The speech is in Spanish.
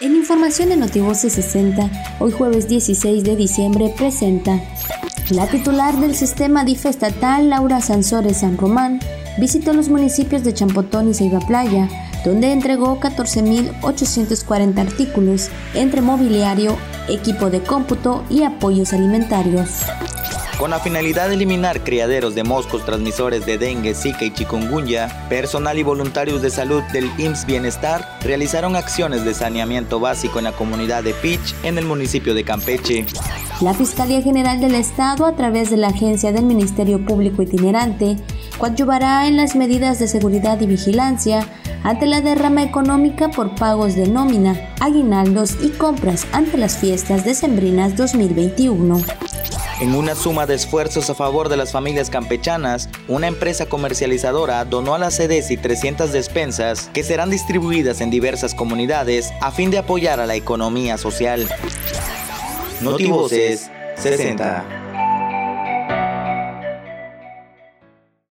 En información de Notivoce 60, hoy jueves 16 de diciembre presenta la titular del sistema DIF estatal, Laura Sansores San Román, visitó los municipios de Champotón y Ceiba Playa, donde entregó 14.840 artículos entre mobiliario, equipo de cómputo y apoyos alimentarios. Con la finalidad de eliminar criaderos de moscos transmisores de dengue, zika y chikungunya, personal y voluntarios de salud del IMSS Bienestar realizaron acciones de saneamiento básico en la comunidad de Pich, en el municipio de Campeche. La Fiscalía General del Estado, a través de la Agencia del Ministerio Público Itinerante, coadyuvará en las medidas de seguridad y vigilancia ante la derrama económica por pagos de nómina, aguinaldos y compras ante las fiestas decembrinas 2021. En una suma de esfuerzos a favor de las familias campechanas, una empresa comercializadora donó a la CEDESI 300 despensas que serán distribuidas en diversas comunidades a fin de apoyar a la economía social. Notivoces 60